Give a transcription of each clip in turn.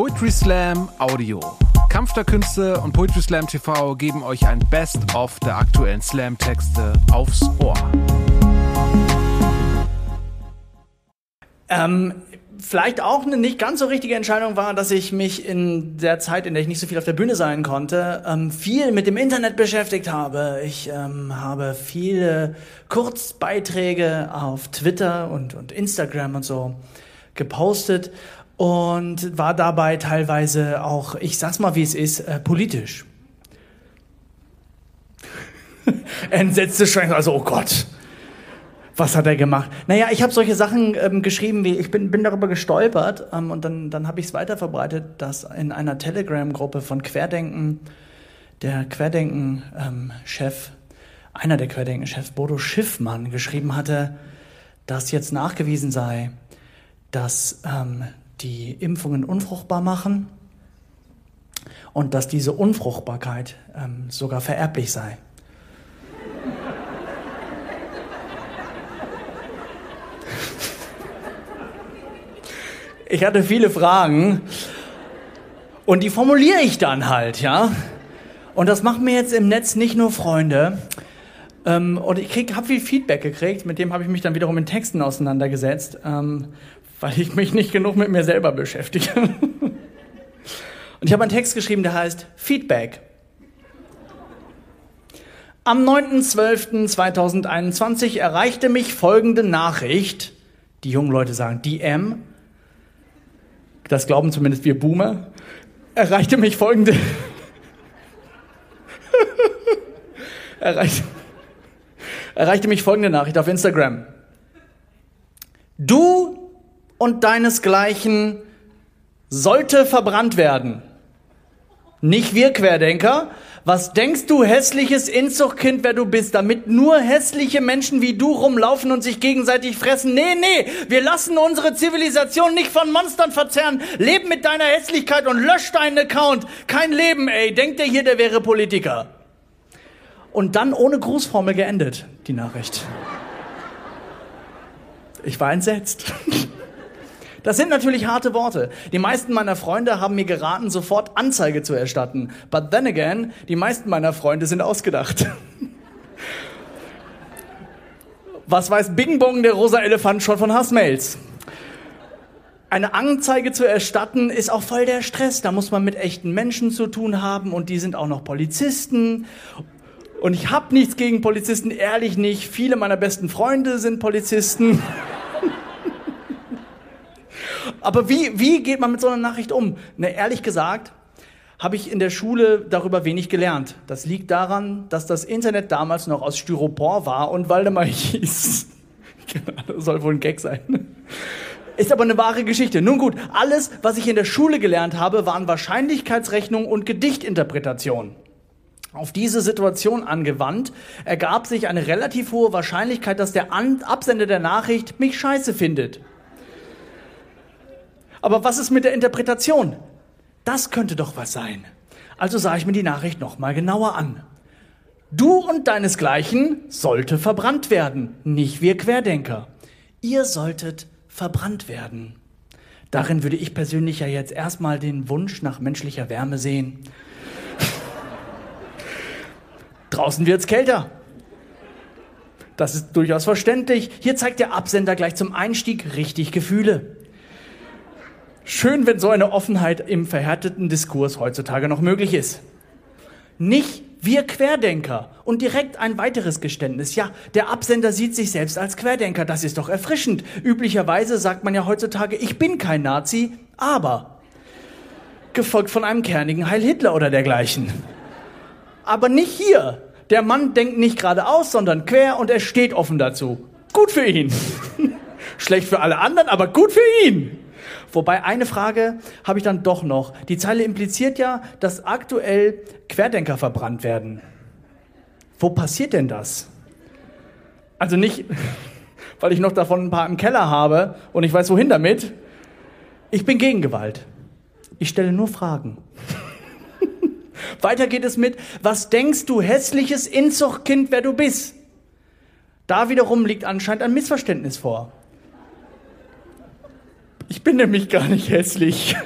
Poetry Slam Audio. Kampf der Künste und Poetry Slam TV geben euch ein Best-of der aktuellen Slam-Texte aufs Ohr. Ähm, vielleicht auch eine nicht ganz so richtige Entscheidung war, dass ich mich in der Zeit, in der ich nicht so viel auf der Bühne sein konnte, ähm, viel mit dem Internet beschäftigt habe. Ich ähm, habe viele Kurzbeiträge auf Twitter und, und Instagram und so gepostet und war dabei teilweise auch, ich sag's mal wie es ist, äh, politisch. Entsetzte Schwein, also oh Gott was hat er gemacht? Naja, ich habe solche Sachen ähm, geschrieben, wie ich bin, bin darüber gestolpert ähm, und dann, dann habe ich es weiter verbreitet, dass in einer Telegram-Gruppe von Querdenken der Querdenken-Chef, ähm, einer der Querdenken-Chefs, Bodo Schiffmann, geschrieben hatte, dass jetzt nachgewiesen sei, dass ähm, die Impfungen unfruchtbar machen und dass diese Unfruchtbarkeit ähm, sogar vererblich sei. Ich hatte viele Fragen und die formuliere ich dann halt, ja. Und das macht mir jetzt im Netz nicht nur Freunde. Ähm, und ich habe viel Feedback gekriegt, mit dem habe ich mich dann wiederum in Texten auseinandergesetzt, ähm, weil ich mich nicht genug mit mir selber beschäftige. und ich habe einen Text geschrieben, der heißt Feedback. Am 9.12.2021 erreichte mich folgende Nachricht. Die jungen Leute sagen DM das glauben zumindest wir Boomer, erreichte mich folgende. erreichte, erreichte mich folgende Nachricht auf Instagram. Du und deinesgleichen sollte verbrannt werden. Nicht wir Querdenker, was denkst du, hässliches Inzuchtkind, wer du bist, damit nur hässliche Menschen wie du rumlaufen und sich gegenseitig fressen? Nee, nee, wir lassen unsere Zivilisation nicht von Monstern verzerren. Leb mit deiner Hässlichkeit und lösch deinen Account. Kein Leben, ey. Denkt der hier, der wäre Politiker. Und dann ohne Grußformel geendet, die Nachricht. Ich war entsetzt. Das sind natürlich harte Worte. Die meisten meiner Freunde haben mir geraten, sofort Anzeige zu erstatten. But then again, die meisten meiner Freunde sind ausgedacht. Was weiß Bing Bong, der rosa Elefant, schon von Hassmails? Eine Anzeige zu erstatten ist auch voll der Stress. Da muss man mit echten Menschen zu tun haben und die sind auch noch Polizisten. Und ich habe nichts gegen Polizisten, ehrlich nicht. Viele meiner besten Freunde sind Polizisten. Aber wie, wie geht man mit so einer Nachricht um? Ne, ehrlich gesagt, habe ich in der Schule darüber wenig gelernt. Das liegt daran, dass das Internet damals noch aus Styropor war und Waldemar hieß. das soll wohl ein Gag sein. Ist aber eine wahre Geschichte. Nun gut, alles, was ich in der Schule gelernt habe, waren Wahrscheinlichkeitsrechnung und Gedichtinterpretation. Auf diese Situation angewandt, ergab sich eine relativ hohe Wahrscheinlichkeit, dass der Absender der Nachricht mich scheiße findet. Aber was ist mit der Interpretation? Das könnte doch was sein. Also sah ich mir die Nachricht nochmal genauer an. Du und deinesgleichen sollte verbrannt werden, nicht wir Querdenker. Ihr solltet verbrannt werden. Darin würde ich persönlich ja jetzt erstmal den Wunsch nach menschlicher Wärme sehen. Draußen wird's kälter. Das ist durchaus verständlich. Hier zeigt der Absender gleich zum Einstieg richtig Gefühle. Schön, wenn so eine Offenheit im verhärteten Diskurs heutzutage noch möglich ist. Nicht wir Querdenker. Und direkt ein weiteres Geständnis. Ja, der Absender sieht sich selbst als Querdenker. Das ist doch erfrischend. Üblicherweise sagt man ja heutzutage, ich bin kein Nazi, aber. Gefolgt von einem kernigen Heil Hitler oder dergleichen. Aber nicht hier. Der Mann denkt nicht geradeaus, sondern quer und er steht offen dazu. Gut für ihn. Schlecht für alle anderen, aber gut für ihn. Wobei eine Frage habe ich dann doch noch. Die Zeile impliziert ja, dass aktuell Querdenker verbrannt werden. Wo passiert denn das? Also nicht, weil ich noch davon ein paar im Keller habe und ich weiß wohin damit. Ich bin gegen Gewalt. Ich stelle nur Fragen. Weiter geht es mit, was denkst du, hässliches Inzuchtkind, wer du bist? Da wiederum liegt anscheinend ein Missverständnis vor. Ich bin nämlich gar nicht hässlich.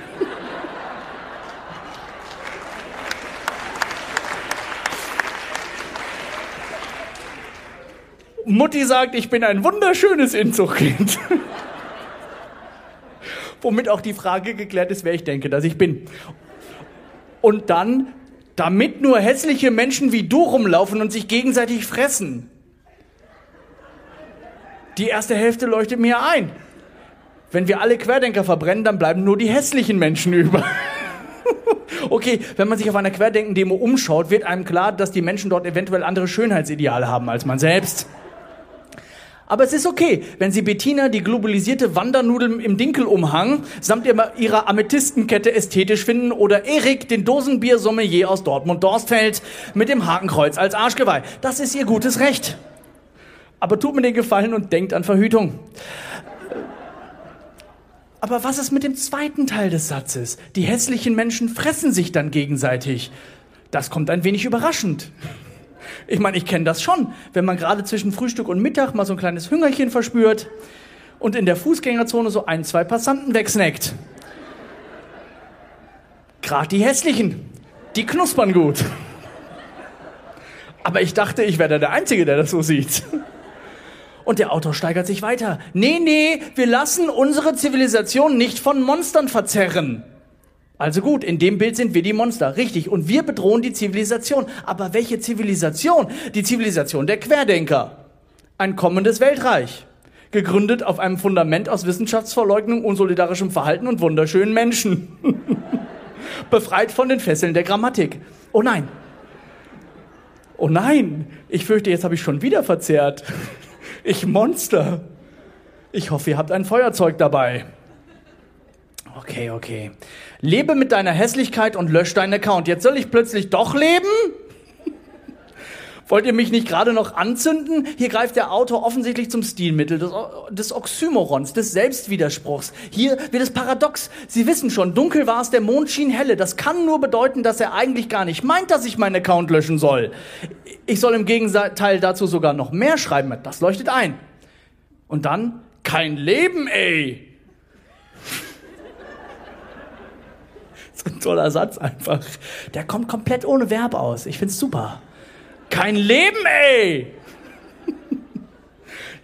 Mutti sagt, ich bin ein wunderschönes Inzuchtkind. Womit auch die Frage geklärt ist, wer ich denke, dass ich bin. Und dann, damit nur hässliche Menschen wie du rumlaufen und sich gegenseitig fressen. Die erste Hälfte leuchtet mir ein. Wenn wir alle Querdenker verbrennen, dann bleiben nur die hässlichen Menschen über. okay, wenn man sich auf einer Querdenken-Demo umschaut, wird einem klar, dass die Menschen dort eventuell andere Schönheitsideale haben als man selbst. Aber es ist okay, wenn Sie Bettina die globalisierte Wandernudel im Dinkelumhang samt ihrer Amethystenkette ästhetisch finden oder Erik den Dosenbier-Sommelier aus Dortmund-Dorstfeld mit dem Hakenkreuz als Arschgeweih. Das ist Ihr gutes Recht. Aber tut mir den Gefallen und denkt an Verhütung. Aber was ist mit dem zweiten Teil des Satzes? Die hässlichen Menschen fressen sich dann gegenseitig. Das kommt ein wenig überraschend. Ich meine, ich kenne das schon, wenn man gerade zwischen Frühstück und Mittag mal so ein kleines Hüngerchen verspürt und in der Fußgängerzone so ein, zwei Passanten wegsnackt. Gerade die hässlichen, die knuspern gut. Aber ich dachte, ich wäre der Einzige, der das so sieht. Und der Autor steigert sich weiter. Nee, nee, wir lassen unsere Zivilisation nicht von Monstern verzerren. Also gut, in dem Bild sind wir die Monster, richtig. Und wir bedrohen die Zivilisation. Aber welche Zivilisation? Die Zivilisation der Querdenker. Ein kommendes Weltreich. Gegründet auf einem Fundament aus Wissenschaftsverleugnung, unsolidarischem Verhalten und wunderschönen Menschen. Befreit von den Fesseln der Grammatik. Oh nein. Oh nein. Ich fürchte, jetzt habe ich schon wieder verzerrt. Ich Monster. Ich hoffe, ihr habt ein Feuerzeug dabei. Okay, okay. Lebe mit deiner Hässlichkeit und lösch deinen Account. Jetzt soll ich plötzlich doch leben? Wollt ihr mich nicht gerade noch anzünden? Hier greift der Autor offensichtlich zum Stilmittel des, des Oxymorons, des Selbstwiderspruchs. Hier wird es paradox. Sie wissen schon, dunkel war es, der Mond schien helle. Das kann nur bedeuten, dass er eigentlich gar nicht meint, dass ich meinen Account löschen soll. Ich soll im Gegenteil dazu sogar noch mehr schreiben. Das leuchtet ein. Und dann, kein Leben, ey! ein toller Satz einfach. Der kommt komplett ohne Verb aus. Ich find's super. Kein Leben, ey!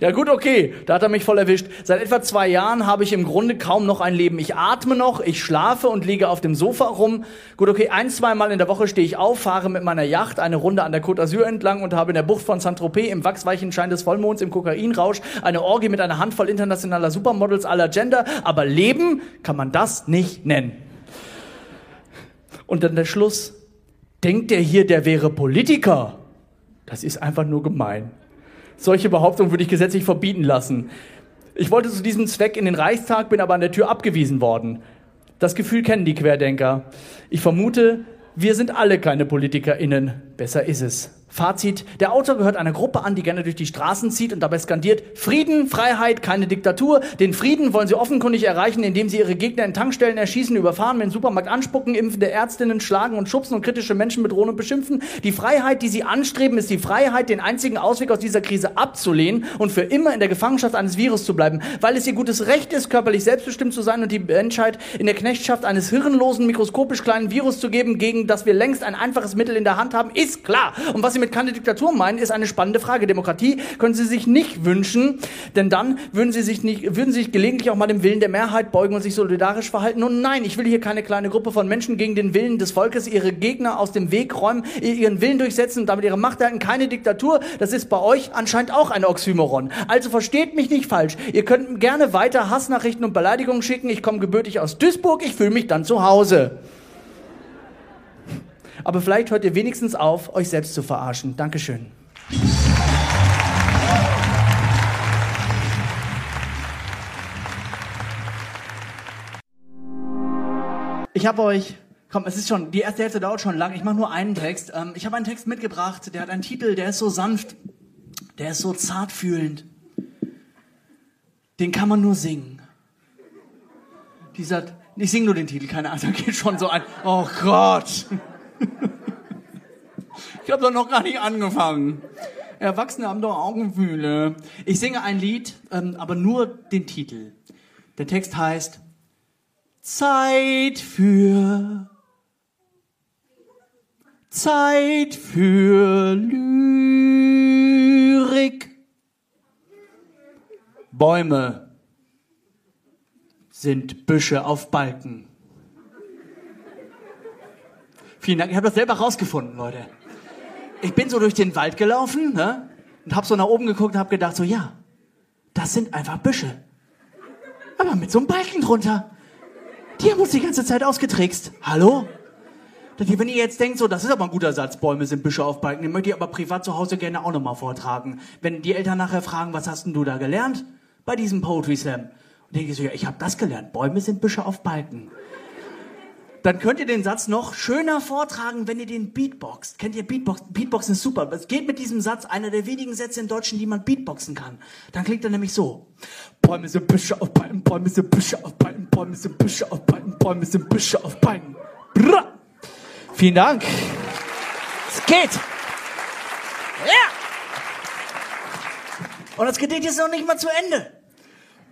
Ja gut, okay, da hat er mich voll erwischt. Seit etwa zwei Jahren habe ich im Grunde kaum noch ein Leben. Ich atme noch, ich schlafe und liege auf dem Sofa rum. Gut, okay, ein, zwei Mal in der Woche stehe ich auf, fahre mit meiner Yacht eine Runde an der Côte d'Azur entlang und habe in der Bucht von Saint-Tropez im wachsweichen Schein des Vollmonds im Kokainrausch eine Orgie mit einer Handvoll internationaler Supermodels aller Gender. Aber Leben kann man das nicht nennen. Und dann der Schluss. Denkt der hier, der wäre Politiker? Das ist einfach nur gemein. Solche Behauptungen würde ich gesetzlich verbieten lassen. Ich wollte zu diesem Zweck in den Reichstag, bin aber an der Tür abgewiesen worden. Das Gefühl kennen die Querdenker. Ich vermute, wir sind alle keine PolitikerInnen. Besser ist es. Fazit, der Autor gehört einer Gruppe an, die gerne durch die Straßen zieht und dabei skandiert, Frieden, Freiheit, keine Diktatur. Den Frieden wollen sie offenkundig erreichen, indem sie ihre Gegner in Tankstellen erschießen, überfahren, dem Supermarkt anspucken, impfende Ärztinnen schlagen und schubsen und kritische Menschen bedrohen und beschimpfen. Die Freiheit, die sie anstreben, ist die Freiheit, den einzigen Ausweg aus dieser Krise abzulehnen und für immer in der Gefangenschaft eines Virus zu bleiben, weil es ihr gutes Recht ist, körperlich selbstbestimmt zu sein und die Menschheit in der Knechtschaft eines hirnlosen, mikroskopisch kleinen Virus zu geben, gegen das wir längst ein einfaches Mittel in der Hand haben, ist klar. Und was sie mit keine Diktatur meinen, ist eine spannende Frage. Demokratie können Sie sich nicht wünschen, denn dann würden Sie sich nicht, würden Sie sich gelegentlich auch mal dem Willen der Mehrheit beugen und sich solidarisch verhalten. Und nein, ich will hier keine kleine Gruppe von Menschen gegen den Willen des Volkes ihre Gegner aus dem Weg räumen, ihren Willen durchsetzen und damit ihre Macht erhalten. Keine Diktatur. Das ist bei euch anscheinend auch ein Oxymoron. Also versteht mich nicht falsch. Ihr könnt gerne weiter Hassnachrichten und Beleidigungen schicken. Ich komme gebürtig aus Duisburg. Ich fühle mich dann zu Hause aber vielleicht hört ihr wenigstens auf, euch selbst zu verarschen. Dankeschön. Ich habe euch, komm, es ist schon, die erste Hälfte dauert schon lang. Ich mache nur einen Text. Ähm, ich habe einen Text mitgebracht, der hat einen Titel, der ist so sanft, der ist so zartfühlend. Den kann man nur singen. Dieser, ich singe nur den Titel, keine Ahnung, geht schon so ein, oh Gott. Ich habe doch noch gar nicht angefangen. Erwachsene haben doch Augenfühle. Ich singe ein Lied, ähm, aber nur den Titel. Der Text heißt Zeit für Zeit für Lyrik. Bäume sind Büsche auf Balken. Vielen Dank. Ich habe das selber rausgefunden, Leute. Ich bin so durch den Wald gelaufen ne, und habe so nach oben geguckt und habe gedacht, so ja, das sind einfach Büsche. Aber mit so einem Balken drunter. Die haben uns die ganze Zeit ausgetrickst. Hallo? Wenn ihr jetzt denkt, so, das ist aber ein guter Satz, Bäume sind Büsche auf Balken, den möchte ich aber privat zu Hause gerne auch nochmal vortragen. Wenn die Eltern nachher fragen, was hast denn du da gelernt? Bei diesem Poetry Slam. Und denke ich so, ja, ich habe das gelernt. Bäume sind Büsche auf Balken dann könnt ihr den Satz noch schöner vortragen, wenn ihr den Beatboxt. Kennt ihr Beatbox? Beatboxen ist super. Es geht mit diesem Satz, einer der wenigen Sätze in Deutschen, die man Beatboxen kann. Dann klingt er nämlich so. Bäume sind Büsche auf Beinen, Bäume sind Büsche auf Beinen, Bäume sind Büsche auf Beinen, Bäume sind Büsche auf Beinen. Brrr. Vielen Dank. Es geht. Ja. Und das Gedicht ist noch nicht mal zu Ende.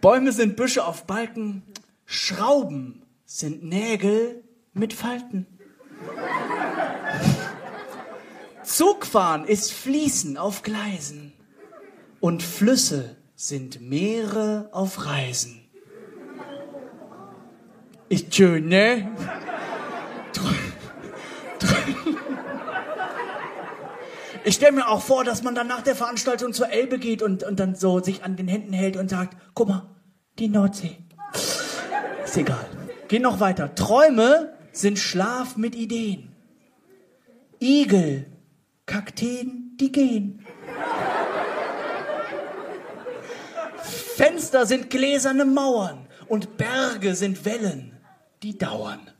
Bäume sind Büsche auf Balken, Schrauben sind Nägel mit Falten. Zugfahren ist Fließen auf Gleisen und Flüsse sind Meere auf Reisen. Ist schön, ne? Ich stelle mir auch vor, dass man dann nach der Veranstaltung zur Elbe geht und, und dann so sich an den Händen hält und sagt, guck mal, die Nordsee. Ist egal. Geh noch weiter. Träume sind Schlaf mit Ideen. Igel, Kakteen, die gehen. Fenster sind gläserne Mauern und Berge sind Wellen, die dauern.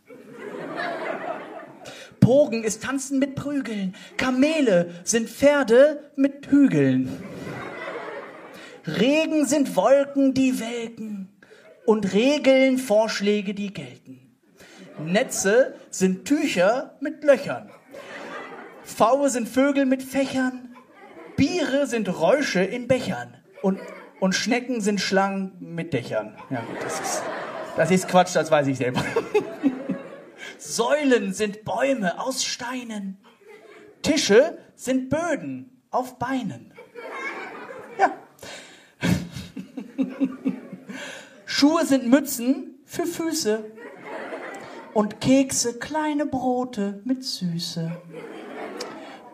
Pogen ist Tanzen mit Prügeln, Kamele sind Pferde mit Hügeln. Regen sind Wolken, die welken und Regeln Vorschläge, die gelten. Netze sind Tücher mit Löchern. Pfaue sind Vögel mit Fächern. Biere sind Räusche in Bechern. Und, und Schnecken sind Schlangen mit Dächern. Ja, das ist, das ist Quatsch, das weiß ich selber. Säulen sind Bäume aus Steinen. Tische sind Böden auf Beinen. Ja. Schuhe sind Mützen für Füße und Kekse, kleine Brote mit Süße.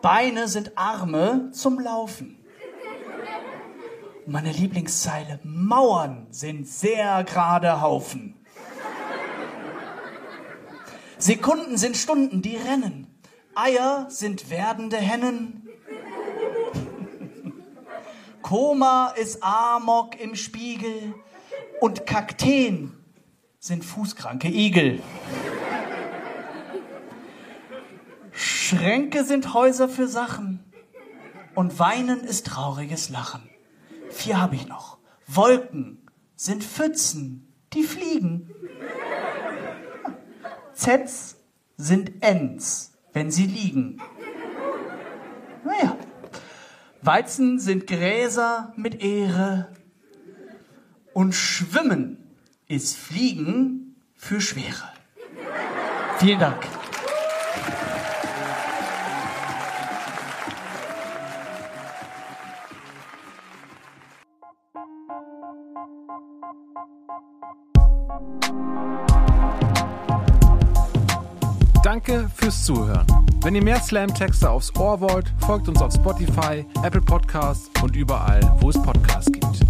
Beine sind Arme zum Laufen. Meine Lieblingszeile, Mauern sind sehr gerade Haufen. Sekunden sind Stunden, die rennen. Eier sind werdende Hennen. Koma ist Amok im Spiegel und Kakteen sind fußkranke Igel. Schränke sind Häuser für Sachen und Weinen ist trauriges Lachen. Vier habe ich noch. Wolken sind Pfützen, die fliegen. Zs sind Ns, wenn sie liegen. Naja. Weizen sind Gräser mit Ehre und Schwimmen ist Fliegen für Schwere. Vielen Dank. Danke fürs Zuhören. Wenn ihr mehr Slam-Texte aufs Ohr wollt, folgt uns auf Spotify, Apple Podcasts und überall, wo es Podcasts gibt.